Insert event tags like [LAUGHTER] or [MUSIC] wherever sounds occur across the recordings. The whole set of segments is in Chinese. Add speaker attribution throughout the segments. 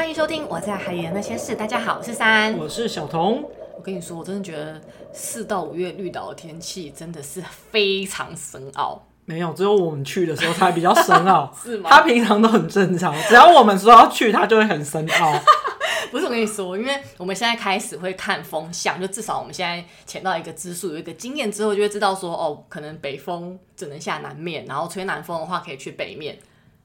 Speaker 1: 欢迎收听我在海里的那些事。大家好，我是三，
Speaker 2: 我是小童。
Speaker 1: 我跟你说，我真的觉得四到五月绿岛的天气真的是非常深奥。
Speaker 2: 没有，只有我们去的时候才比较深奥，[LAUGHS]
Speaker 1: 是吗？
Speaker 2: 他平常都很正常，只要我们说要去，他就会很深奥。[LAUGHS]
Speaker 1: 不是我跟你说，因为我们现在开始会看风向，就至少我们现在潜到一个支数，有一个经验之后，就会知道说，哦，可能北风只能下南面，然后吹南风的话可以去北面。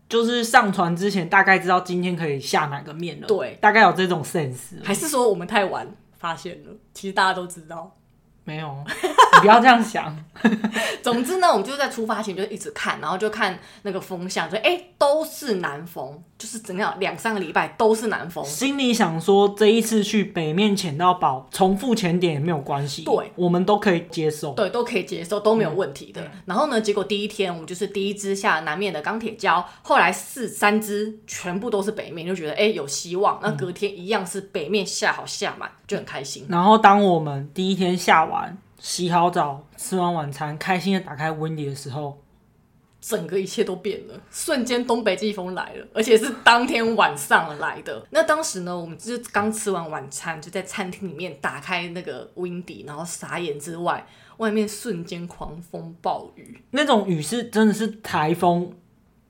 Speaker 2: 就是上船之前大概知道今天可以下哪个面了，
Speaker 1: 对，
Speaker 2: 大概有这种 sense。
Speaker 1: 还是说我们太晚发现了？其实大家都知道。
Speaker 2: 没有，你不要这样想。[LAUGHS]
Speaker 1: 总之呢，我们就在出发前就一直看，然后就看那个风向，就哎、欸、都是南风，就是整个两三个礼拜都是南风。
Speaker 2: 心里想说，这一次去北面潜到宝，重复潜点也没有关系，
Speaker 1: 对，
Speaker 2: 我们都可以接受，
Speaker 1: 对，都可以接受，都没有问题的。嗯、然后呢，结果第一天我们就是第一只下南面的钢铁礁，后来四三只全部都是北面，就觉得哎、欸、有希望。那隔天一样是北面下好下满，就很开心。
Speaker 2: 然后当我们第一天下完。洗好澡，吃完晚餐，开心的打开 Windy 的时候，
Speaker 1: 整个一切都变了，瞬间东北季风来了，而且是当天晚上来的。那当时呢，我们就是刚吃完晚餐，就在餐厅里面打开那个 Windy，然后傻眼之外，外面瞬间狂风暴雨，
Speaker 2: 那种雨是真的是台风，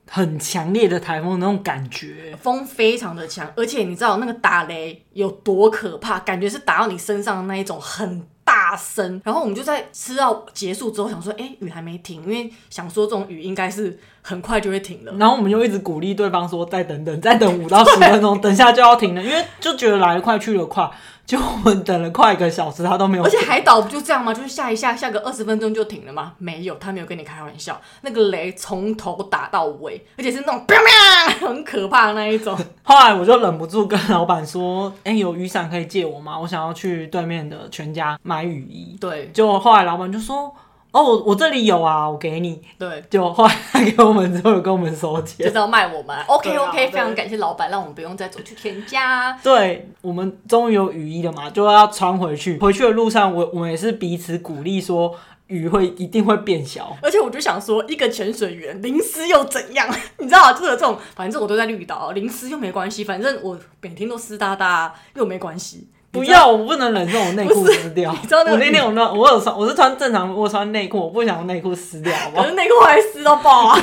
Speaker 2: 很强烈的台风那种感觉，
Speaker 1: 风非常的强，而且你知道那个打雷有多可怕，感觉是打到你身上的那一种很。大声，然后我们就在吃到结束之后，想说，哎，雨还没停，因为想说这种雨应该是很快就会停了。
Speaker 2: 然后我们就一直鼓励对方说，再等等，再等五到十分钟，等下就要停了，因为就觉得来得快去得快。就我们等了快一个小时，他都没有。而
Speaker 1: 且海岛不就这样吗？就是下一下，下个二十分钟就停了吗？没有，他没有跟你开玩笑。那个雷从头打到尾，而且是那种啪啪，很可怕的那一种。
Speaker 2: 后来我就忍不住跟老板说：“哎、欸，有雨伞可以借我吗？我想要去对面的全家买雨衣。”
Speaker 1: 对，
Speaker 2: 就后来老板就说。哦，我我这里有啊，我给你。
Speaker 1: 对，
Speaker 2: 就后来他给我们之后有跟我们收钱，
Speaker 1: 就是要卖我们。[LAUGHS] OK OK，非常感谢老板，让我们不用再走去添加。
Speaker 2: 对，我们终于有雨衣了嘛，就要穿回去。回去的路上，我我们也是彼此鼓励说，雨会一定会变小。
Speaker 1: 而且我就想说，一个潜水员淋湿又怎样？[LAUGHS] 你知道，就是这种，反正我都在绿岛，淋湿又没关系，反正我每天都湿哒哒，又没关系。
Speaker 2: 不要，我不能忍受我内裤撕掉。你知道那我那天我那我有穿，我是穿正常，我穿内裤，我不想内裤撕掉，好不好？
Speaker 1: 可是内裤还湿到爆啊！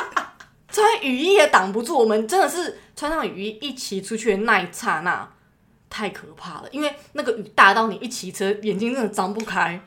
Speaker 1: [LAUGHS] 穿雨衣也挡不住，我们真的是穿上雨衣一起出去的那一刹那，太可怕了，因为那个雨大到你一骑车眼睛真的张不开。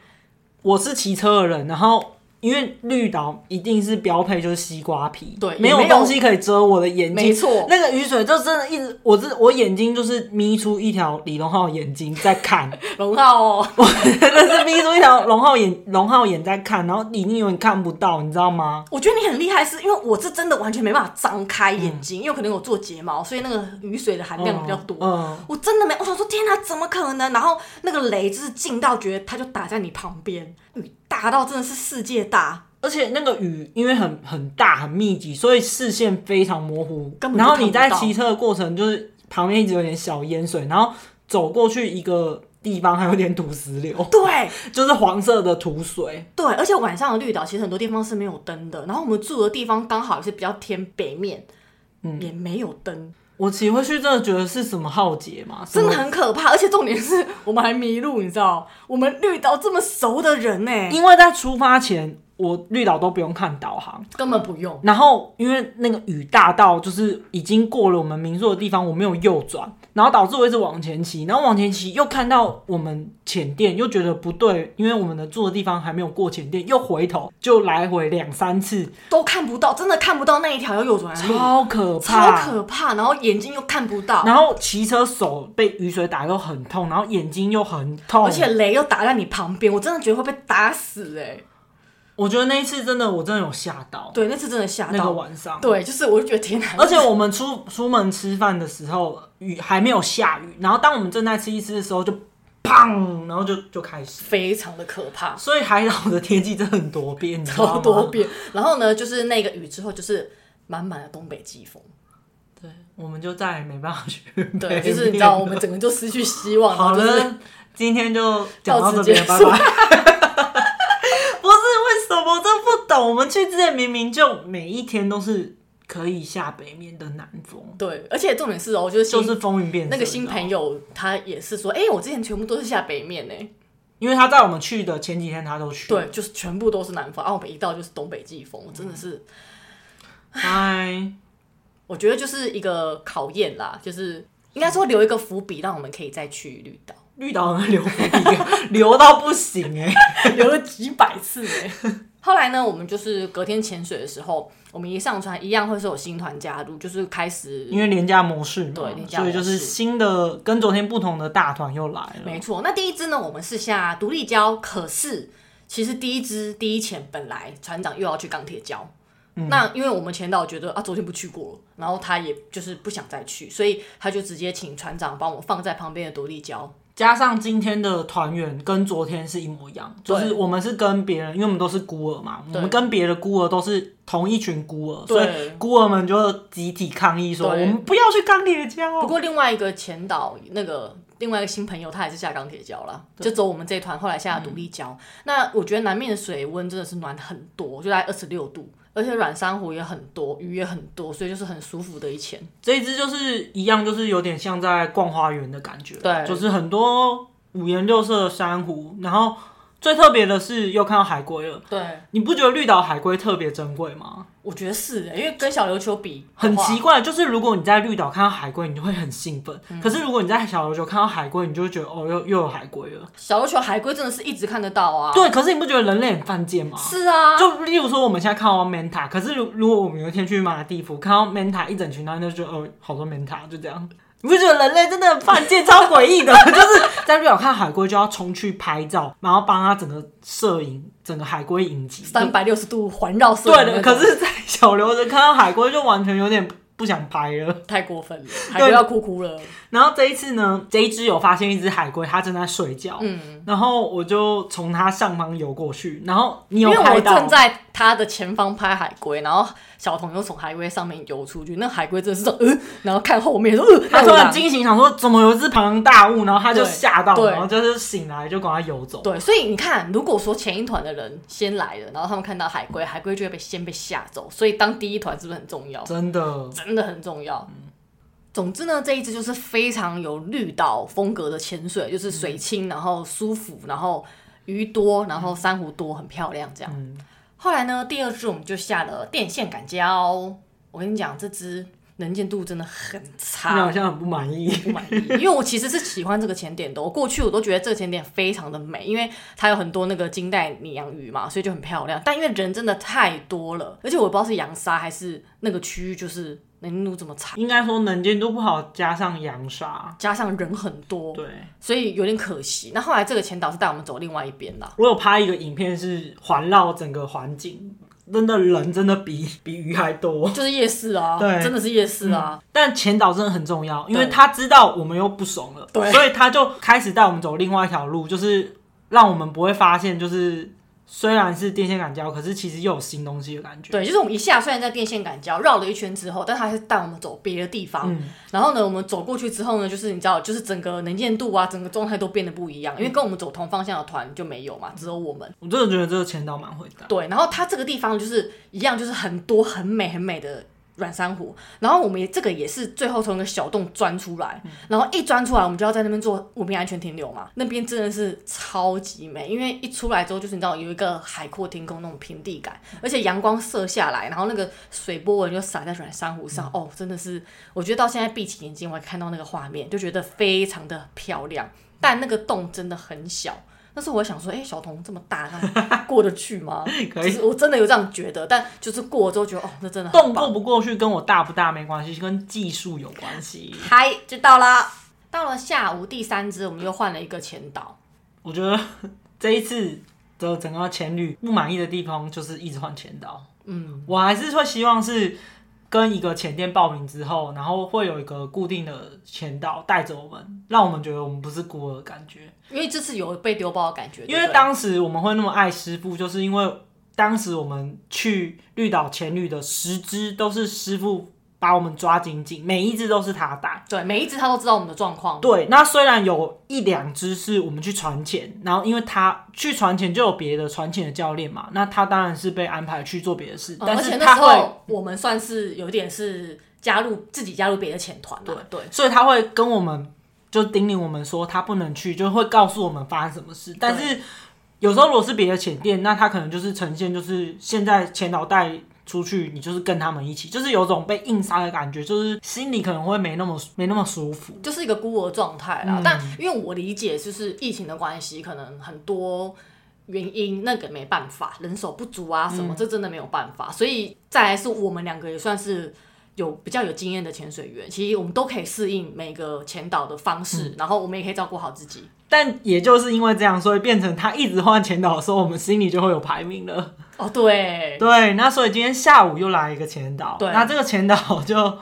Speaker 2: 我是骑车的人，然后。因为绿岛一定是标配，就是西瓜皮，
Speaker 1: 对，
Speaker 2: 没有东西可以遮我的眼睛。
Speaker 1: 没错，
Speaker 2: 那个雨水就真的一直，我这我眼睛就是眯出一条李荣浩眼睛在看。[LAUGHS]
Speaker 1: 荣浩哦，[LAUGHS]
Speaker 2: 我真的是眯出一条荣浩眼，荣浩眼在看，然后眼睛有点看不到，你知道吗？
Speaker 1: 我觉得你很厉害，是因为我是真的完全没办法张开眼睛，嗯、因为可能我做睫毛，所以那个雨水的含量比较多。嗯，嗯我真的没，我想说天哪，怎么可能？然后那个雷就是近到觉得它就打在你旁边，雨大到真的是世界大。
Speaker 2: 而且那个雨因为很很大很密集，所以视线非常模糊。然后你在骑车的过程，就是旁边一直有点小淹水，然后走过去一个地方还有点土石流。
Speaker 1: 对，[LAUGHS]
Speaker 2: 就是黄色的土水。
Speaker 1: 对，而且晚上的绿岛其实很多地方是没有灯的。然后我们住的地方刚好也是比较偏北面，嗯，也没有灯。
Speaker 2: 我骑回去真的觉得是什么浩劫嘛，
Speaker 1: 真的很可怕。而且重点是我们还迷路，你知道？我们绿岛这么熟的人呢、欸，
Speaker 2: 因为在出发前。我绿岛都不用看导航，
Speaker 1: 根本不用。
Speaker 2: 然后因为那个雨大到，就是已经过了我们民宿的地方，我没有右转，然后导致我一直往前骑，然后往前骑又看到我们浅店，又觉得不对，因为我们的住的地方还没有过浅店，又回头就来回两三次
Speaker 1: 都看不到，真的看不到那一条要右转的路，
Speaker 2: 超可怕，
Speaker 1: 超可怕。然后眼睛又看不到，
Speaker 2: 然后骑车手被雨水打又很痛，然后眼睛又很痛，
Speaker 1: 而且雷又打在你旁边，我真的觉得会被打死哎、欸。
Speaker 2: 我觉得那一次真的，我真的有吓到。
Speaker 1: 对，那次真的吓到。
Speaker 2: 那个晚上，
Speaker 1: 对，就是我就觉得天哪！
Speaker 2: 而且我们出出门吃饭的时候，雨还没有下雨，然后当我们正在吃一吃的时候，就砰，然后就就开始，
Speaker 1: 非常的可怕。
Speaker 2: 所以海岛的天气真的很多变，
Speaker 1: 超 [LAUGHS] 多变。然后呢，就是那个雨之后，就是满满的东北季风。
Speaker 2: 对，我们就再也没办法去。
Speaker 1: 对，就是你知道，我们整个就失去希望。
Speaker 2: 好了，今天就讲到这边，拜拜。[LAUGHS] 我们去之前明明就每一天都是可以下北面的南风。
Speaker 1: 对，而且重点是哦，就是
Speaker 2: 就是风云变色。
Speaker 1: 那个新朋友他也是说，哎、欸，我之前全部都是下北面呢，
Speaker 2: 因为他在我们去的前几天他都去。
Speaker 1: 对，就是全部都是南方，然后我们一到就是东北季风，真的是。
Speaker 2: 嗨，
Speaker 1: 我觉得就是一个考验啦，就是应该说留一个伏笔，让我们可以再去绿岛。
Speaker 2: 绿岛留伏笔，[LAUGHS] 留到不行哎，[LAUGHS]
Speaker 1: 留了几百次哎。后来呢，我们就是隔天潜水的时候，我们一上船，一样会是有新团加入，就是开始
Speaker 2: 因为廉价模式嘛，
Speaker 1: 对，廉价模式，
Speaker 2: 所以就是新的跟昨天不同的大团又来了。
Speaker 1: 没错，那第一支呢，我们是下独立礁，可是其实第一支第一潜本来船长又要去钢铁礁，嗯、那因为我们潜导觉得啊，昨天不去过了，然后他也就是不想再去，所以他就直接请船长帮我放在旁边的独立礁。
Speaker 2: 加上今天的团员跟昨天是一模一样，就是我们是跟别人，因为我们都是孤儿嘛，我们跟别的孤儿都是同一群孤儿，所以孤儿们就集体抗议说，我们不要去钢铁礁。
Speaker 1: 不过另外一个前导那个另外一个新朋友，他也是下钢铁礁了，就走我们这一团，后来下了独立礁。嗯、那我觉得南面的水温真的是暖很多，就在二十六度。而且软珊瑚也很多，鱼也很多，所以就是很舒服的一潜。
Speaker 2: 这一只就是一样，就是有点像在逛花园的感觉。
Speaker 1: 对，
Speaker 2: 就是很多五颜六色的珊瑚，然后。最特别的是又看到海龟了，
Speaker 1: 对，
Speaker 2: 你不觉得绿岛海龟特别珍贵吗？
Speaker 1: 我觉得是，因为跟小琉球比
Speaker 2: 很奇怪，就是如果你在绿岛看到海龟，你就会很兴奋，嗯、可是如果你在小琉球看到海龟，你就会觉得哦，又又有海龟了。
Speaker 1: 小琉球海龟真的是一直看得到啊，
Speaker 2: 对，可是你不觉得人类很犯贱吗？
Speaker 1: 是啊，
Speaker 2: 就例如说我们现在看到 manta，可是如如果我们有一天去马尔地夫看到 manta 一整群，然后就觉得哦，好多 manta 就这样。你不觉得人类真的很犯贱、超诡异的？[LAUGHS] 就是在瑞尔看海龟就要冲去拍照，然后帮他整个摄影，整个海龟影集
Speaker 1: 三百六十度环绕摄
Speaker 2: 影。对的，可是，在小刘的看到海龟就完全有点不想拍了，
Speaker 1: 太过分了，海龟要哭哭了。
Speaker 2: 然后这一次呢，这一只有发现一只海龟，它正在睡觉。嗯，然后我就从它上方游过去，然后你有拍到？
Speaker 1: 因为我正在它的前方拍海龟，然后。小童又从海龟上面游出去，那海龟真的是说，呃，然后看后面说，呃，
Speaker 2: 他突然惊醒，想说怎么有一只庞然大物，然后他就吓到，然后就是醒来就赶快游走。
Speaker 1: 对，所以你看，如果说前一团的人先来了，然后他们看到海龟，海龟就会被先被吓走，所以当第一团是不是很重要？
Speaker 2: 真的，
Speaker 1: 真的很重要。嗯，总之呢，这一支就是非常有绿岛风格的潜水，就是水清，然后舒服，然后鱼多，然后珊瑚多，很漂亮，这样。嗯后来呢，第二支我们就下了电线杆胶。我跟你讲，这支能见度真的很差，
Speaker 2: 你好像很不满意，
Speaker 1: 不满意。因为我其实是喜欢这个潜点的，我过去我都觉得这个潜点非常的美，因为它有很多那个金带拟洋鱼嘛，所以就很漂亮。但因为人真的太多了，而且我不知道是洋沙还是那个区域就是。能见度这么差，
Speaker 2: 应该说能见度不好，加上扬沙，
Speaker 1: 加上人很多，
Speaker 2: 对，
Speaker 1: 所以有点可惜。那后来这个前导是带我们走另外一边啦。
Speaker 2: 我有拍一个影片，是环绕整个环境，真的人真的比比鱼还多，
Speaker 1: 就是夜市啊，[LAUGHS]
Speaker 2: 对，
Speaker 1: 真的是夜市啊。
Speaker 2: 嗯、但前导真的很重要，因为他知道我们又不怂了，对，所以他就开始带我们走另外一条路，就是让我们不会发现，就是。虽然是电线杆交，可是其实又有新东西的感觉。
Speaker 1: 对，就是我们一下虽然在电线杆交绕了一圈之后，但它还是带我们走别的地方。嗯、然后呢，我们走过去之后呢，就是你知道，就是整个能见度啊，整个状态都变得不一样。因为跟我们走同方向的团就没有嘛，只有我们。
Speaker 2: 我真的觉得这个潜导蛮会的。
Speaker 1: 对，然后它这个地方就是一样，就是很多很美很美的。软珊瑚，然后我们也这个也是最后从一个小洞钻出来，嗯、然后一钻出来，我们就要在那边做无边安全停留嘛。那边真的是超级美，因为一出来之后就是你知道有一个海阔天空那种平地感，而且阳光射下来，然后那个水波纹就洒在软珊瑚上，嗯、哦，真的是，我觉得到现在闭起眼睛我还看到那个画面，就觉得非常的漂亮。但那个洞真的很小。但是我想说，哎、欸，小童这么大，他 [LAUGHS] 过得去吗？[LAUGHS] 可以，我真的有这样觉得，但就是过了之后觉得，哦，那真的
Speaker 2: 洞过不过去跟我大不大没关系，跟技术有关系。
Speaker 1: 嗨，知道了。到了下午第三支，我们又换了一个前导。
Speaker 2: 我觉得 [LAUGHS] 这一次的整个前旅不满意的地方就是一直换前导。嗯，我还是会希望是。跟一个前店报名之后，然后会有一个固定的前导带着我们，让我们觉得我们不是孤儿的感觉。
Speaker 1: 因为这次有被丢包的感觉。
Speaker 2: 因为当时我们会那么爱师傅，就是因为当时我们去绿岛前旅的十支都是师傅把我们抓紧紧，每一只都是他打。
Speaker 1: 对，每一只他都知道我们的状况。
Speaker 2: 对，那虽然有一两只是我们去传钱，然后因为他去传钱就有别的传钱的教练嘛，那他当然是被安排去做别的事。嗯、但是他会，
Speaker 1: 我们算是有点是加入自己加入别的潜团。对对，
Speaker 2: 所以他会跟我们就叮咛我们说他不能去，就会告诉我们发生什么事。但是有时候如果是别的潜店，那他可能就是呈现就是现在前导带。出去，你就是跟他们一起，就是有种被硬杀的感觉，就是心里可能会没那么没那么舒服，
Speaker 1: 就是一个孤儿状态啦。嗯、但因为我理解，就是疫情的关系，可能很多原因，那个没办法，人手不足啊什么，嗯、这真的没有办法。所以再来是我们两个也算是有比较有经验的潜水员，其实我们都可以适应每个潜导的方式，嗯、然后我们也可以照顾好自己。
Speaker 2: 但也就是因为这样，所以变成他一直换前导的时候，我们心里就会有排名了。
Speaker 1: 哦，对
Speaker 2: 对，那所以今天下午又来一个前导，
Speaker 1: 对，
Speaker 2: 那这个前导就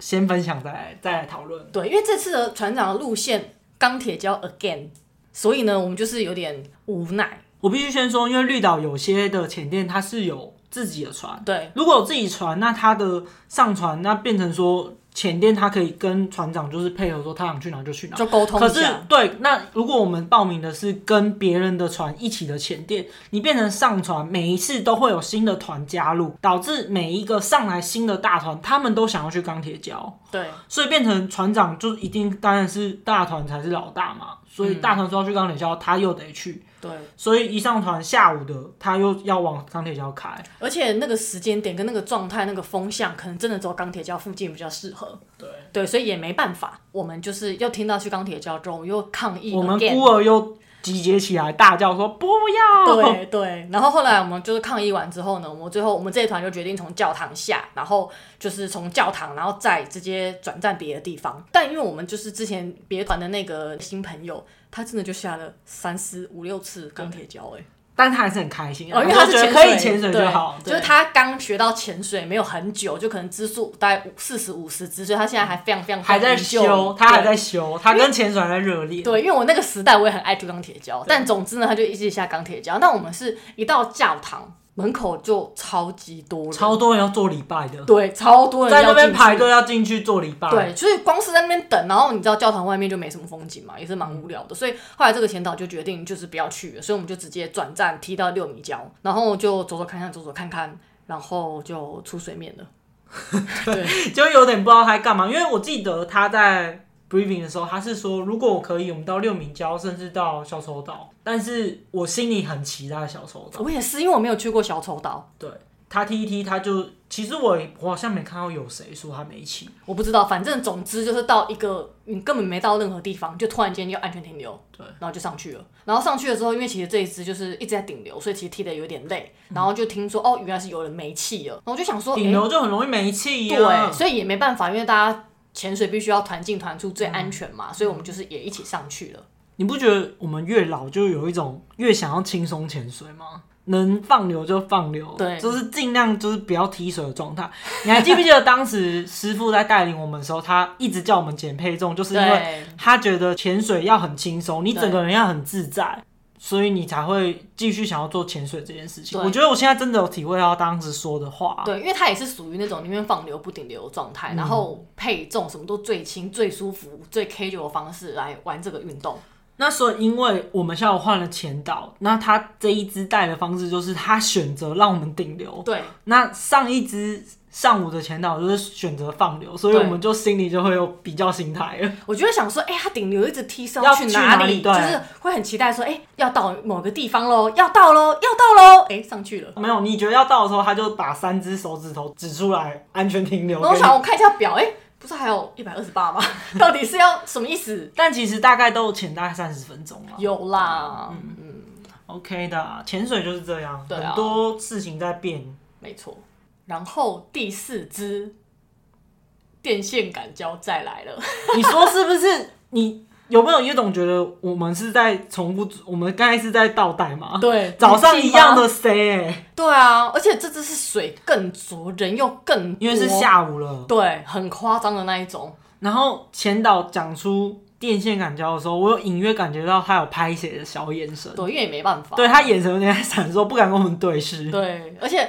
Speaker 2: 先分享再来再来讨论。
Speaker 1: 对，因为这次的船长的路线钢铁礁 again，所以呢，我们就是有点无奈。
Speaker 2: 我必须先说，因为绿岛有些的潜店它是有自己的船，
Speaker 1: 对，
Speaker 2: 如果有自己船，那它的上船那变成说。潜店他可以跟船长就是配合说他想去哪就去哪，
Speaker 1: 就沟通。
Speaker 2: 可是对，那如果我们报名的是跟别人的船一起的前店，你变成上船每一次都会有新的团加入，导致每一个上来新的大团他们都想要去钢铁礁。
Speaker 1: 对，
Speaker 2: 所以变成船长就一定当然是大团才是老大嘛，所以大团说要去钢铁桥，他又得去。
Speaker 1: 对，
Speaker 2: 所以一上船下午的，他又要往钢铁桥开，
Speaker 1: 而且那个时间点跟那个状态、那个风向，可能真的走钢铁桥附近比较适合。
Speaker 2: 对。
Speaker 1: 对，所以也没办法，我们就是又听到去钢铁桥之后又抗议，
Speaker 2: 我们孤儿又集结起来大叫说不要。
Speaker 1: 对对，然后后来我们就是抗议完之后呢，我们最后我们这一团就决定从教堂下，然后就是从教堂，然后再直接转战别的地方。但因为我们就是之前别团的那个新朋友。他真的就下了三四五六次钢铁脚哎，
Speaker 2: 但他还是很开心
Speaker 1: 哦，因为他是
Speaker 2: 可以潜水就好。
Speaker 1: 就是他刚学到潜水没有很久，就可能支数大概四十五十支，所以他现在还非常非常
Speaker 2: 还在修，他还在修，他跟潜水还在热烈。
Speaker 1: 对，因为我那个时代我也很爱涂钢铁胶，但总之呢，他就一直下钢铁胶。那我们是一到教堂。门口就超级多人，
Speaker 2: 超多人要做礼拜的，
Speaker 1: 对，超多人
Speaker 2: 在那边排队要进去做礼拜，
Speaker 1: 对，所以光是在那边等，然后你知道教堂外面就没什么风景嘛，也是蛮无聊的，所以后来这个前导就决定就是不要去了，所以我们就直接转站踢到六米礁，然后就走走看看，走走看看，然后就出水面了，
Speaker 2: 对，[LAUGHS] 就有点不知道他在干嘛，因为我记得他在。Briefing 的时候，他是说，如果我可以，我们到六明礁，甚至到小丑岛。但是我心里很期待小丑岛。
Speaker 1: 我也是，因为我没有去过小丑岛。
Speaker 2: 对，他踢一踢，他就其实我我好像没看到有谁说他没去。
Speaker 1: 我不知道，反正总之就是到一个你根本没到任何地方，就突然间要安全停留，
Speaker 2: 对，
Speaker 1: 然后就上去了。然后上去了之后，因为其实这一支就是一直在顶流，所以其实踢的有点累。然后就听说、嗯、哦，原来是有人没气了。然后我就想说，
Speaker 2: 顶流就很容易没气呀。
Speaker 1: 对，所以也没办法，因为大家。潜水必须要团进团出最安全嘛，嗯、所以我们就是也一起上去了。
Speaker 2: 你不觉得我们越老就有一种越想要轻松潜水吗？能放流就放流，
Speaker 1: 对，
Speaker 2: 就是尽量就是不要踢水的状态。你还记不记得当时师傅在带领我们的时候，他一直叫我们减配重，就是因为他觉得潜水要很轻松，你整个人要很自在。所以你才会继续想要做潜水这件事情。我觉得我现在真的有体会到当时说的话。
Speaker 1: 对，因为它也是属于那种宁愿放流不顶流的状态，嗯、然后配重什么都最轻、最舒服、最 casual 的方式来玩这个运动。
Speaker 2: 那所以，因为我们下午换了前导，那他这一支带的方式就是他选择让我们顶流。
Speaker 1: 对，
Speaker 2: 那上一支。上午的潜导就是选择放流，所以我们就心里就会有比较心态了。
Speaker 1: 我就会想说，哎、欸，他顶流一直踢上去哪里？就是会很期待说，哎、欸，要到某个地方喽，要到喽，要到喽，哎、欸，上去了。
Speaker 2: 没有，你觉得要到的时候，他就把三只手指头指出来，安全停留。
Speaker 1: 我想我看一下表，哎、欸，不是还有一百二十八吗？[LAUGHS] 到底是要什么意思？
Speaker 2: 但其实大概都潜大概三十分钟了。
Speaker 1: 有啦，嗯嗯
Speaker 2: ，OK 的，潜水就是
Speaker 1: 这样，
Speaker 2: 很多事情在变，
Speaker 1: 没错。然后第四支电线杆胶再来了，[LAUGHS]
Speaker 2: 你说是不是？你有没有一种觉得我们是在重复？我们刚才是在倒带吗？
Speaker 1: 对，
Speaker 2: 早上一样的 C。
Speaker 1: 对啊，而且这支是水更浊，人又更多，
Speaker 2: 因为是下午了。
Speaker 1: 对，很夸张的那一种。
Speaker 2: 然后前导讲出电线杆胶的时候，我有隐约感觉到他有拍写的小眼神。
Speaker 1: 对，因为也没办法。
Speaker 2: 对，他眼神有点闪，烁不敢跟我们对视。
Speaker 1: 对，而且。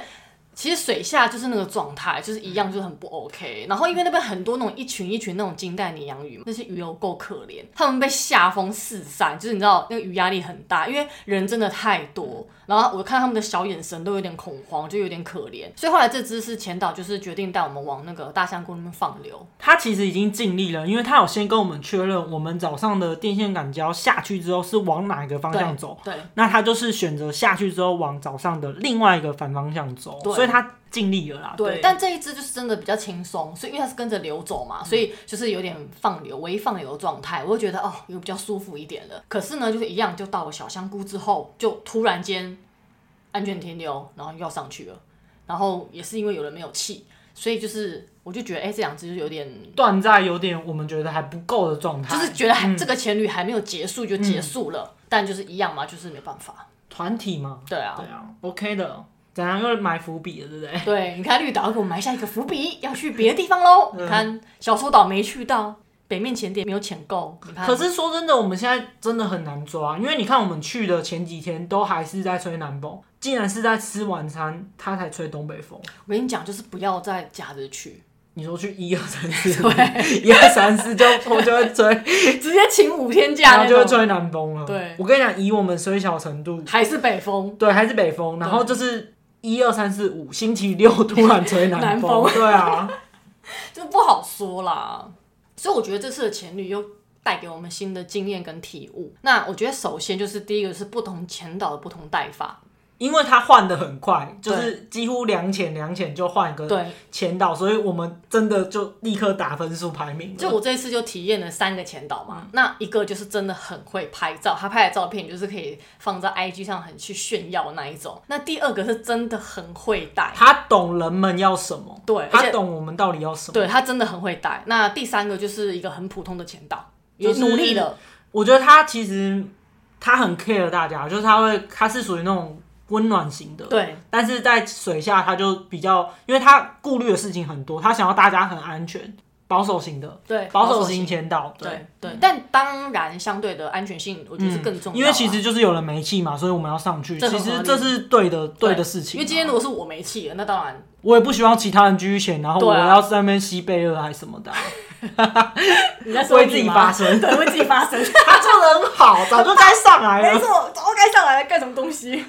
Speaker 1: 其实水下就是那个状态，就是一样，就是很不 OK。然后因为那边很多那种一群一群那种金带拟养鱼，那些鱼又够可怜，他们被下风四散，就是你知道那个鱼压力很大，因为人真的太多。然后我看他们的小眼神都有点恐慌，就有点可怜。所以后来这只是前导，就是决定带我们往那个大象沟那边放流。
Speaker 2: 他其实已经尽力了，因为他有先跟我们确认，我们早上的电线杆胶下去之后是往哪一个方向走。
Speaker 1: 对。对，
Speaker 2: 那他就是选择下去之后往早上的另外一个反方向走。所以他尽力了啦。
Speaker 1: 对。对，但这一支就是真的比较轻松，所以因为它是跟着流走嘛，所以就是有点放流，微放流的状态，我就觉得哦，有比较舒服一点了。可是呢，就是一样，就到了小香菇之后，就突然间。安全停留，然后又要上去了，然后也是因为有人没有气，所以就是我就觉得，哎、欸，这两只就有点
Speaker 2: 断在有点我们觉得还不够的状态，
Speaker 1: 就是觉得还、嗯、这个前旅还没有结束就结束了，嗯、但就是一样嘛，就是没办法，
Speaker 2: 团体嘛，
Speaker 1: 对啊，
Speaker 2: 对啊，OK 的，怎样又埋伏笔了，对不对？
Speaker 1: 对，你看绿岛给我埋下一个伏笔，要去别的地方喽，嗯、你看小丑岛没去到。北面潜点没有潜够，
Speaker 2: 可是说真的，我们现在真的很难抓，因为你看我们去的前几天都还是在吹南风，竟然是在吃晚餐，他才吹东北风。
Speaker 1: 我跟你讲，就是不要再假着去。
Speaker 2: 你说去一二三四，[LAUGHS] 对，一二三四就风就会 [LAUGHS] 吹，
Speaker 1: 直接请五天假，
Speaker 2: 然后就会吹南风了。
Speaker 1: 对，
Speaker 2: 我跟你讲，以我们衰小程度，
Speaker 1: 还是北风，
Speaker 2: 对，还是北风。然后就是一二三四五，星期六突然吹南风，对啊，[LAUGHS]
Speaker 1: 就不好说啦。所以我觉得这次的前女又带给我们新的经验跟体悟。那我觉得首先就是第一个是不同前导的不同带法。
Speaker 2: 因为他换的很快，就是几乎两浅两浅就换一个前导，所以我们真的就立刻打分数排名。
Speaker 1: 就我这一次就体验了三个前导嘛，嗯、那一个就是真的很会拍照，他拍的照片就是可以放在 IG 上很去炫耀那一种。那第二个是真的很会带，
Speaker 2: 他懂人们要什么，
Speaker 1: 对，
Speaker 2: 他懂我们到底要什么，
Speaker 1: 对，他真的很会带。那第三个就是一个很普通的前导，有努力的。
Speaker 2: 我觉得他其实他很 care 大家，就是他会，他是属于那种。温暖型的，
Speaker 1: 对，
Speaker 2: 但是在水下他就比较，因为他顾虑的事情很多，他想要大家很安全，保守型的，
Speaker 1: 对，
Speaker 2: 保守型潜
Speaker 1: 导，对对，但当然，相对的安全性，我觉得是更重要，啊嗯。因为
Speaker 2: 其实就是有人没气嘛，所以我们要上去。其实这是对的，对，对的事情。
Speaker 1: 因为今天如果是我没气了，那当然
Speaker 2: 我也不希望其他人继续潜，然后我要在那边吸贝二还是什么的，啊。
Speaker 1: 你在说你 [LAUGHS] 为自己发声，[LAUGHS] 对，为自己发声。[LAUGHS]
Speaker 2: 他做的很好，早就该上来了。
Speaker 1: 没错，早就该上来了，干什么东西？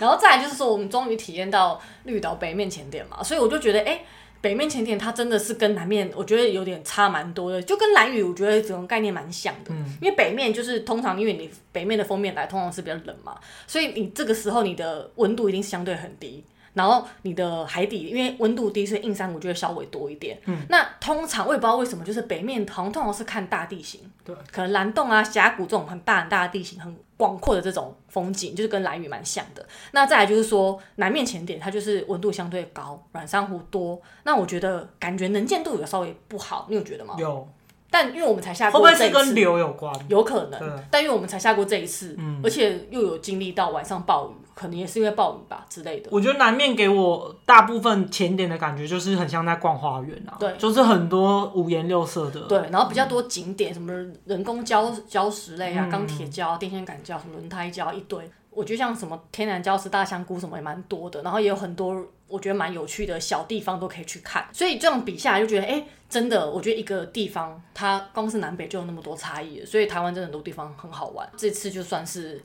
Speaker 1: 然后再来就是说，我们终于体验到绿岛北面前点嘛，所以我就觉得，哎，北面前点它真的是跟南面，我觉得有点差蛮多的，就跟蓝雨我觉得这种概念蛮像的。嗯，因为北面就是通常因为你北面的封面来通常是比较冷嘛，所以你这个时候你的温度一定相对很低。然后你的海底因为温度低，所以硬珊瑚就会稍微多一点。嗯，那通常我也不知道为什么，就是北面好像通常是看大地形，对，可能蓝洞啊、峡谷这种很大很大的地形、很广阔的这种风景，就是跟蓝屿蛮像的。那再来就是说南面浅点，它就是温度相对高，软珊瑚多。那我觉得感觉能见度有稍微不好，你有觉得吗？
Speaker 2: 有。
Speaker 1: 但因为我们才下过，
Speaker 2: 会不会是跟流有关？
Speaker 1: 有可能。但因为我们才下过这一次，嗯，而且又有经历到晚上暴雨。可能也是因为暴雨吧之类的。
Speaker 2: 我觉得南面给我大部分潜点的感觉就是很像在逛花园啊，
Speaker 1: 对，
Speaker 2: 就是很多五颜六色的，
Speaker 1: 对，然后比较多景点，嗯、什么人工礁礁石类啊，钢铁礁、电线杆礁、什么轮胎礁一堆。我觉得像什么天然礁石、大香菇什么也蛮多的，然后也有很多我觉得蛮有趣的小地方都可以去看。所以这样比下来就觉得，哎、欸，真的，我觉得一个地方它光是南北就有那么多差异，所以台湾真的很多地方很好玩。这次就算是。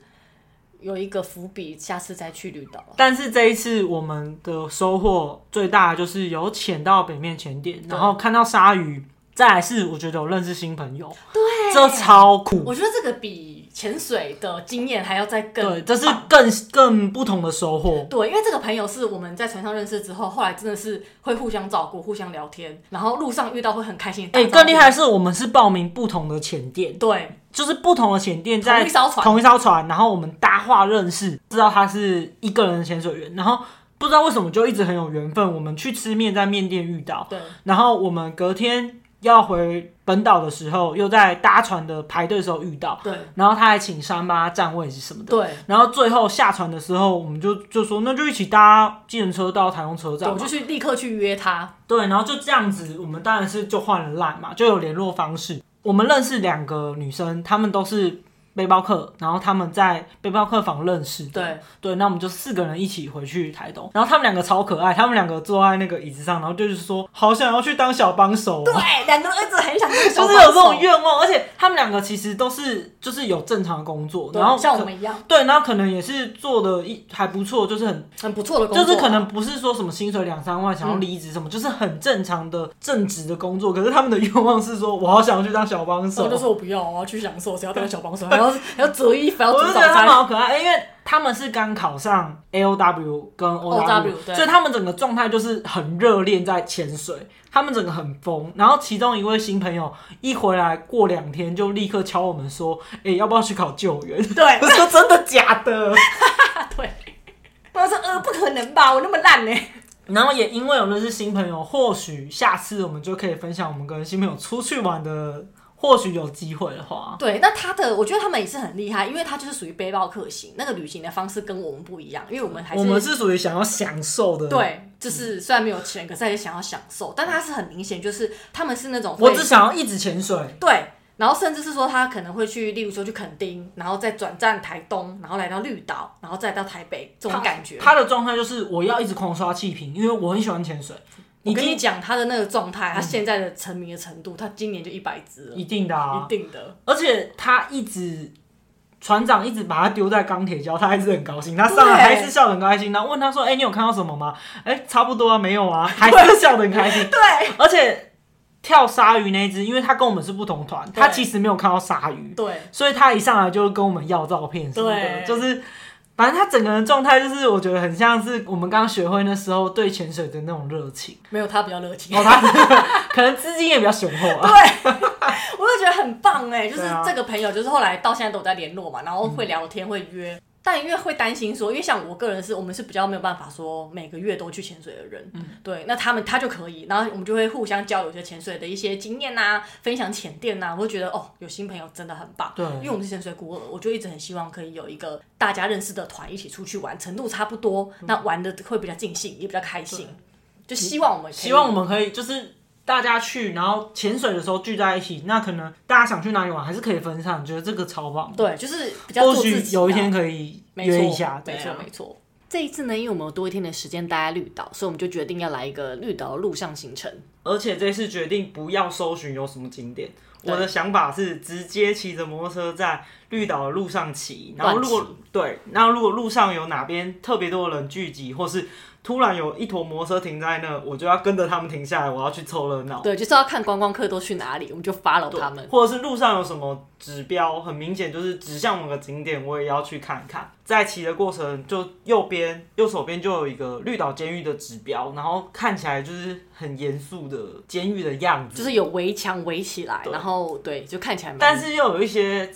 Speaker 1: 有一个伏笔，下次再去绿岛。
Speaker 2: 但是这一次我们的收获最大的就是有潜到北面潜点，然后看到鲨鱼。再来是我觉得有认识新朋友，
Speaker 1: 对，
Speaker 2: 这超酷。
Speaker 1: 我觉得这个比潜水的经验还要再更，
Speaker 2: 对，这是更更不同的收获。
Speaker 1: 对，因为这个朋友是我们在船上认识之后，后来真的是会互相照顾、互相聊天，然后路上遇到会很开心。哎、欸，
Speaker 2: 更厉害的是我们是报名不同的潜店，
Speaker 1: 对，
Speaker 2: 就是不同的潜店在
Speaker 1: 同一艘船，
Speaker 2: 同一艘船，然后我们搭话认识，知道他是一个人的潜水员，然后不知道为什么就一直很有缘分。我们去吃面，在面店遇到，
Speaker 1: 对，
Speaker 2: 然后我们隔天。要回本岛的时候，又在搭船的排队的时候遇到，
Speaker 1: 对，
Speaker 2: 然后他还请山帮他占位置什么的，
Speaker 1: 对，
Speaker 2: 然后最后下船的时候，我们就就说那就一起搭计程车到台中车站，
Speaker 1: 我就去立刻去约他，
Speaker 2: 对，然后就这样子，我们当然是就换了 line 嘛，就有联络方式，我们认识两个女生，她们都是背包客，然后他们在背包客房认识的。
Speaker 1: 对
Speaker 2: 对，那我们就四个人一起回去台东。然后他们两个超可爱，他们两个坐在那个椅子上，然后就是说好想要去当小帮手。
Speaker 1: 对，两个儿子很想当小帮手，[LAUGHS]
Speaker 2: 就是有这种愿望。而且他们两个其实都是就是有正常的工作，然后
Speaker 1: 像我们一样。
Speaker 2: 对，然后可能也是做的一还不错，就是很
Speaker 1: 很不错的工作，
Speaker 2: 就是可能不是说什么薪水两三万想要离职什么，嗯、就是很正常的正职的工作。可是他们的愿望是说，我好想要去当小帮手。
Speaker 1: 我就说我不要，我要去享受，谁要当小帮手，还要还要折衣服，还要煮早餐。
Speaker 2: 我就觉得他们好可爱，因为他们是刚考上 A O W 跟 O W，, 所以他们整个状态就是很热恋在潜水，他们整个很疯。然后其中一位新朋友一回来过两天就立刻敲我们说：“哎、欸，要不要去考救援？”
Speaker 1: 对，
Speaker 2: 我说真的假的？[LAUGHS]
Speaker 1: 对，我说呃，不可能吧，我那么烂呢。
Speaker 2: 然后也因为我们是新朋友，或许下次我们就可以分享我们跟新朋友出去玩的。或许有机会的话，
Speaker 1: 对，那他的我觉得他们也是很厉害，因为他就是属于背包客型，那个旅行的方式跟我们不一样，因为我们还是
Speaker 2: 我们是属于想要享受的，
Speaker 1: 对，就是虽然没有钱，可是也想要享受，但他是很明显，就是他们是那种
Speaker 2: 我只想要一直潜水，
Speaker 1: 对，然后甚至是说他可能会去，例如说去垦丁，然后再转战台东，然后来到绿岛，然后再到台北这种感觉，
Speaker 2: 他，他的状态就是我要一直狂刷气瓶，因为我很喜欢潜水。
Speaker 1: 我跟你讲他的那个状态，他现在的成名的程度，他今年就一百只了，
Speaker 2: 一定的啊，
Speaker 1: 一定的。
Speaker 2: 而且他一直船长一直把他丢在钢铁礁，他还是很高兴，他上来还是笑得很开心。然后问他说：“哎、欸，你有看到什么吗？”哎、欸，差不多啊，没有啊，[LAUGHS] 还是笑得很开心。
Speaker 1: 对，
Speaker 2: 而且跳鲨鱼那只，因为他跟我们是不同团，他其实没有看到鲨鱼，
Speaker 1: 对，
Speaker 2: 所以他一上来就跟我们要照片什么的，就是。反正他整个人状态就是，我觉得很像是我们刚学会那时候对潜水的那种热情。
Speaker 1: 没有他比较热情，
Speaker 2: 哦，他可能资金也比较雄厚啊。
Speaker 1: 对，我就觉得很棒哎，就是这个朋友，就是后来到现在都有在联络嘛，然后会聊天，会约。但因为会担心说，因为像我个人是，我们是比较没有办法说每个月都去潜水的人，嗯，对，那他们他就可以，然后我们就会互相交流一些潜水的一些经验呐，分享潜店呐，我会觉得哦，有新朋友真的很棒，
Speaker 2: 对，
Speaker 1: 因为我们是潜水孤儿，我就一直很希望可以有一个大家认识的团一起出去玩，程度差不多，那玩的会比较尽兴，也比较开心，就希望我们
Speaker 2: 希望我们可以就是。大家去，然后潜水的时候聚在一起，那可能大家想去哪里玩，还是可以分散。觉得这个超棒。
Speaker 1: 对，就是比较。
Speaker 2: 或许有一天可以约一下。
Speaker 1: 没错，没错，没错。这一次呢，因为我们有多一天的时间待在绿岛，所以我们就决定要来一个绿岛的陆上行程。
Speaker 2: 而且这次决定不要搜寻有什么景点，我的想法是直接骑着摩托车在绿岛的路上骑。然后如果对，然后如果路上有哪边特别多的人聚集，或是突然有一坨摩托车停在那，我就要跟着他们停下来，我要去凑热闹。
Speaker 1: 对，就是要看观光客都去哪里，我们就 follow 他们。
Speaker 2: 或者是路上有什么指标，很明显就是指向某个景点，我也要去看看。在骑的过程，就右边右手边就有一个绿岛监狱的指标，然后看起来就是很严肃的监狱的样子，
Speaker 1: 就是有围墙围起来，然后对，就看起来。
Speaker 2: 但是又有一些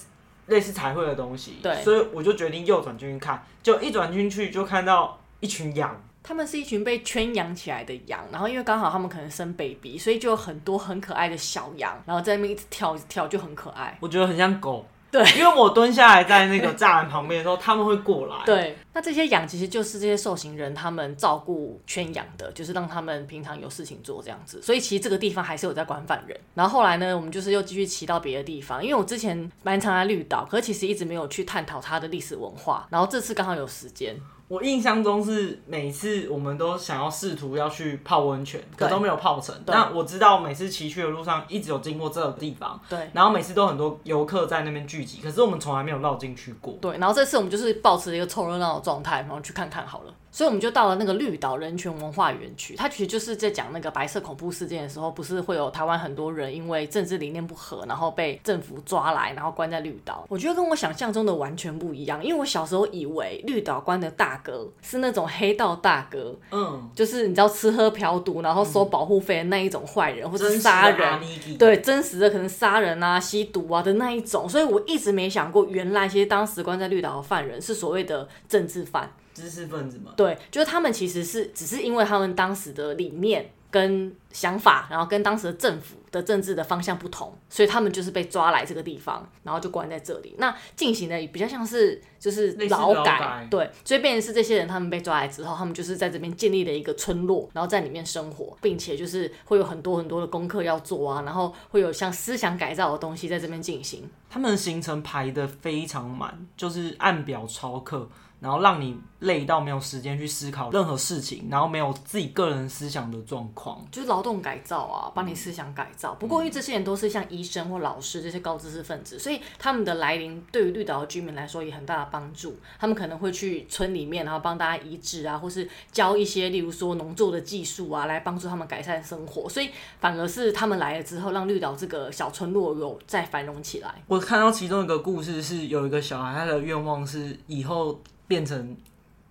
Speaker 2: 类似彩绘的东西，
Speaker 1: 对，
Speaker 2: 所以我就决定右转进去看，就一转进去就看到一群羊。
Speaker 1: 他们是一群被圈养起来的羊，然后因为刚好他们可能生 baby，所以就有很多很可爱的小羊，然后在那边一直跳一直跳，就很可爱。
Speaker 2: 我觉得很像狗。
Speaker 1: 对，因
Speaker 2: 为我蹲下来在那个栅栏旁边的时候，他们会过来。
Speaker 1: 对，那这些羊其实就是这些受刑人他们照顾圈养的，就是让他们平常有事情做这样子。所以其实这个地方还是有在管犯人。然后后来呢，我们就是又继续骑到别的地方，因为我之前蛮常在绿岛，可是其实一直没有去探讨它的历史文化。然后这次刚好有时间。
Speaker 2: 我印象中是每次我们都想要试图要去泡温泉，可都没有泡成。那我知道每次骑去的路上一直有经过这个地方，
Speaker 1: 对，
Speaker 2: 然后每次都很多游客在那边聚集，可是我们从来没有绕进去过。
Speaker 1: 对，然后这次我们就是保持一个凑热闹的状态，然后去看看好了。所以我们就到了那个绿岛人权文化园区，它其实就是在讲那个白色恐怖事件的时候，不是会有台湾很多人因为政治理念不合，然后被政府抓来，然后关在绿岛。我觉得跟我想象中的完全不一样，因为我小时候以为绿岛关的大哥是那种黑道大哥，嗯，就是你知道吃喝嫖赌，然后收保护费的那一种坏人，嗯、或者杀人，对，真实的可能杀人啊、吸毒啊的那一种。所以我一直没想过，原来其实当时关在绿岛的犯人是所谓的政治犯。
Speaker 2: 知识分子嘛，
Speaker 1: 对，就是他们其实是只是因为他们当时的理念跟想法，然后跟当时的政府的政治的方向不同，所以他们就是被抓来这个地方，然后就关在这里。那进行的比较像是就是劳改，改对，所以变成是这些人他们被抓来之后，他们就是在这边建立了一个村落，然后在里面生活，并且就是会有很多很多的功课要做啊，然后会有像思想改造的东西在这边进行。
Speaker 2: 他们的行程排的非常满，就是按表操课。然后让你累到没有时间去思考任何事情，然后没有自己个人思想的状况，
Speaker 1: 就是劳动改造啊，帮你思想改造。不过因为这些人都是像医生或老师这些高知识分子，所以他们的来临对于绿岛的居民来说也很大的帮助。他们可能会去村里面，然后帮大家移植啊，或是教一些例如说农作的技术啊，来帮助他们改善生活。所以反而是他们来了之后，让绿岛这个小村落有再繁荣起来。
Speaker 2: 我看到其中一个故事是有一个小孩，他的愿望是以后。变成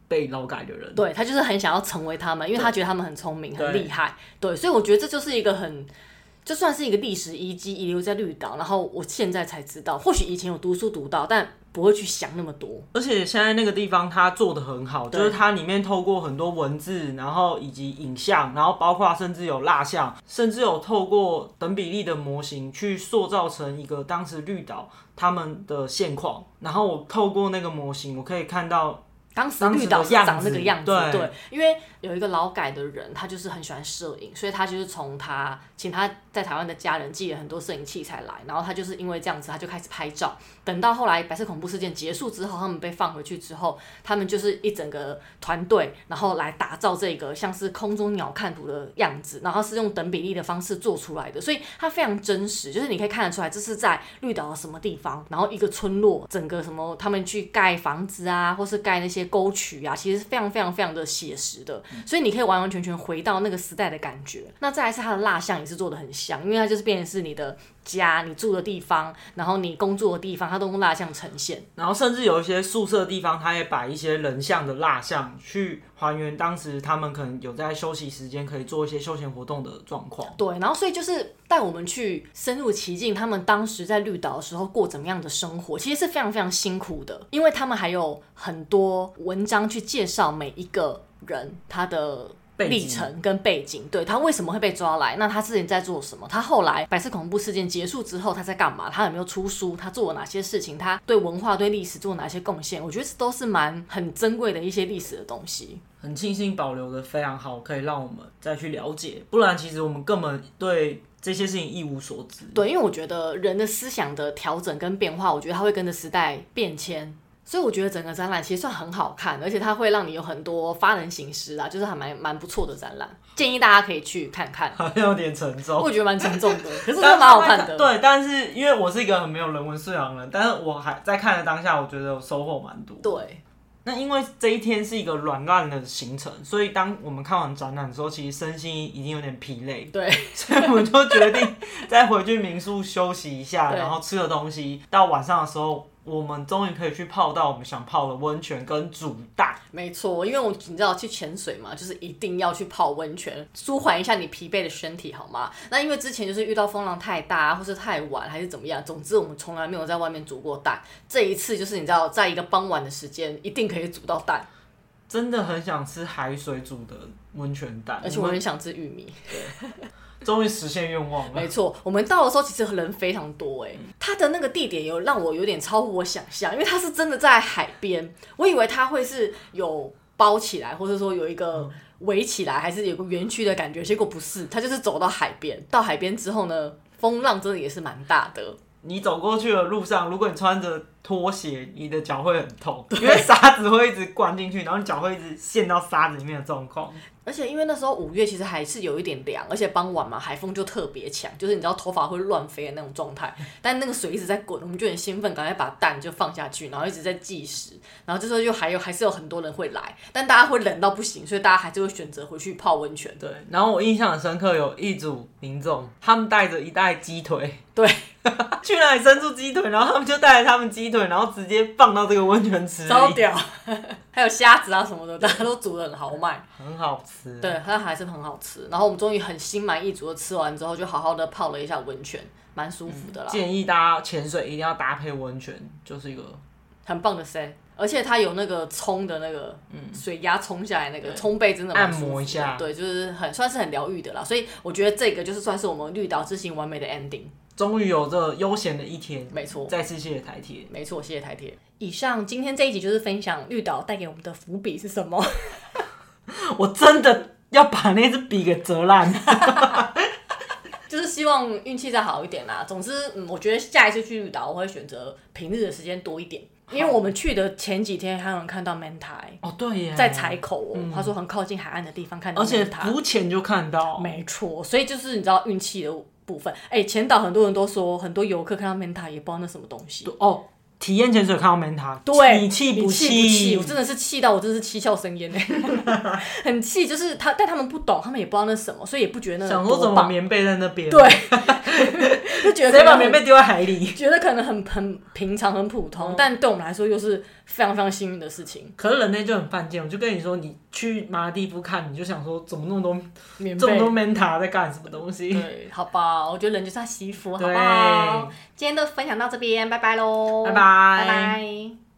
Speaker 2: 被劳改的人，
Speaker 1: 对，他就是很想要成为他们，因为他觉得他们很聪明、很厉害，对，所以我觉得这就是一个很，就算是一个历史遗迹遗留在绿岛。然后我现在才知道，或许以前有读书读到，但不会去想那么多。
Speaker 2: 而且现在那个地方它做得很好，就是它里面透过很多文字，然后以及影像，然后包括甚至有蜡像，甚至有透过等比例的模型去塑造成一个当时绿岛。他们的现况，然后我透过那个模型，我可以看到
Speaker 1: 当时绿岛是长那个样子。对，对，因为有一个劳改的人，他就是很喜欢摄影，所以他就是从他请他在台湾的家人寄了很多摄影器材来，然后他就是因为这样子，他就开始拍照。等到后来白色恐怖事件结束之后，他们被放回去之后，他们就是一整个团队，然后来打造这个像是空中鸟瞰图的样子，然后是用等比例的方式做出来的，所以它非常真实，就是你可以看得出来这是在绿岛的什么地方，然后一个村落，整个什么他们去盖房子啊，或是盖那些沟渠啊，其实是非常非常非常的写实的，所以你可以完完全全回到那个时代的感觉。那再来是它的蜡像也是做的很像，因为它就是变成是你的。家，你住的地方，然后你工作的地方，它都用蜡像呈现。
Speaker 2: 然后甚至有一些宿舍地方，它也摆一些人像的蜡像，去还原当时他们可能有在休息时间可以做一些休闲活动的状况。
Speaker 1: 对，然后所以就是带我们去深入其境，他们当时在绿岛的时候过怎么样的生活，其实是非常非常辛苦的，因为他们还有很多文章去介绍每一个人他的。历程跟背景，对，他为什么会被抓来？那他之前在做什么？他后来白色恐怖事件结束之后，他在干嘛？他有没有出书？他做了哪些事情？他对文化、对历史做哪些贡献？我觉得这都是蛮很珍贵的一些历史的东西。
Speaker 2: 很庆幸保留的非常好，可以让我们再去了解。不然，其实我们根本对这些事情一无所知。
Speaker 1: 对，因为我觉得人的思想的调整跟变化，我觉得它会跟着时代变迁。所以我觉得整个展览其实算很好看，而且它会让你有很多发人省思啊，就是还蛮蛮不错的展览，建议大家可以去看看。
Speaker 2: 好 [LAUGHS] 像有点沉重，
Speaker 1: 我觉得蛮沉重的，可是真的蛮好看的。[LAUGHS]
Speaker 2: 对，但是因为我是一个很没有人文素养的人，但是我还在看的当下，我觉得我收获蛮多。
Speaker 1: 对，
Speaker 2: 那因为这一天是一个软烂的行程，所以当我们看完展览的时候，其实身心已经有点疲累。
Speaker 1: 对，
Speaker 2: 所以我们就决定再回去民宿休息一下，[LAUGHS] 然后吃个东西，到晚上的时候。我们终于可以去泡到我们想泡的温泉跟煮蛋。
Speaker 1: 没错，因为我你知道去潜水嘛，就是一定要去泡温泉，舒缓一下你疲惫的身体，好吗？那因为之前就是遇到风浪太大，或是太晚，还是怎么样，总之我们从来没有在外面煮过蛋。这一次就是你知道，在一个傍晚的时间，一定可以煮到蛋。
Speaker 2: 真的很想吃海水煮的温泉蛋，
Speaker 1: 而且我很想吃玉米。[LAUGHS]
Speaker 2: 对。终于实现愿望了。
Speaker 1: 没错，我们到的时候其实人非常多哎，它的那个地点有让我有点超乎我想象，因为它是真的在海边，我以为它会是有包起来，或者说有一个围起来，还是有个园区的感觉，结果不是，它就是走到海边。到海边之后呢，风浪真的也是蛮大的。
Speaker 2: 你走过去的路上，如果你穿着拖鞋，你的脚会很痛，因为沙子会一直灌进去，然后你脚会一直陷到沙子里面的状况。
Speaker 1: 而且因为那时候五月其实还是有一点凉，而且傍晚嘛，海风就特别强，就是你知道头发会乱飞的那种状态。[LAUGHS] 但那个水一直在滚，我们就很兴奋，赶快把蛋就放下去，然后一直在计时。然后这时候就还有还是有很多人会来，但大家会冷到不行，所以大家还是会选择回去泡温泉。
Speaker 2: 对。然后我印象很深刻，有一组民众，他们带着一袋鸡腿，
Speaker 1: 对，[LAUGHS]
Speaker 2: 去哪里生出鸡腿，然后他们就带着他们鸡腿，然后直接放到这个温泉池里。
Speaker 1: 超屌！[LAUGHS] 还有虾子啊什么的，大家都煮得很豪迈，
Speaker 2: 很好吃。
Speaker 1: 对，它还是很好吃。然后我们终于很心满意足的吃完之后，就好好的泡了一下温泉，蛮舒服的啦。
Speaker 2: 建议大家潜水一定要搭配温泉，就是一个
Speaker 1: 很棒的 set，而且它有那个冲的那个水压冲下来那个冲背真的
Speaker 2: 按摩一下，
Speaker 1: 对，就是很算是很疗愈的啦。所以我觉得这个就是算是我们绿岛之行完美的 ending。
Speaker 2: 终于有这悠闲的一天，
Speaker 1: 没错。
Speaker 2: 再次谢谢台铁，
Speaker 1: 没错，谢谢台铁。以上今天这一集就是分享绿岛带给我们的伏笔是什么？[LAUGHS]
Speaker 2: 我真的要把那支笔给折烂。[LAUGHS]
Speaker 1: 就是希望运气再好一点啦。总之，嗯，我觉得下一次去绿岛，我会选择平日的时间多一点，因为我们去的前几天还有人看到 Manta
Speaker 2: 哦，对耶，
Speaker 1: 在采口哦，嗯、他说很靠近海岸的地方看到
Speaker 2: 而且浮潜就看到，
Speaker 1: 没错，所以就是你知道运气的部分。哎、欸，前岛很多人都说，很多游客看到 Manta 也不知道那什么东西
Speaker 2: 哦。体验潜水看到 Manta，
Speaker 1: 对，
Speaker 2: 你气不
Speaker 1: 气？我真的是气到我真的是七窍生烟呢，[LAUGHS] 很气，就是他，但他们不懂，他们也不知道那是什么，所以也不觉得那。
Speaker 2: 想说怎么棉被在那边？
Speaker 1: 对，[LAUGHS] 就觉得
Speaker 2: 谁把棉被丢在海里？
Speaker 1: 觉得可能很很平常很普通，嗯、但对我们来说又是非常非常幸运的事情。
Speaker 2: 可是人类就很犯贱，我就跟你说，你去马尔地夫看，你就想说怎么那么多这么多 Manta 在干什么东西？[LAUGHS]
Speaker 1: 对，好吧，我觉得人就是要惜福，好不好？今天都分享到这边，拜拜喽，
Speaker 2: 拜拜。
Speaker 1: 拜拜。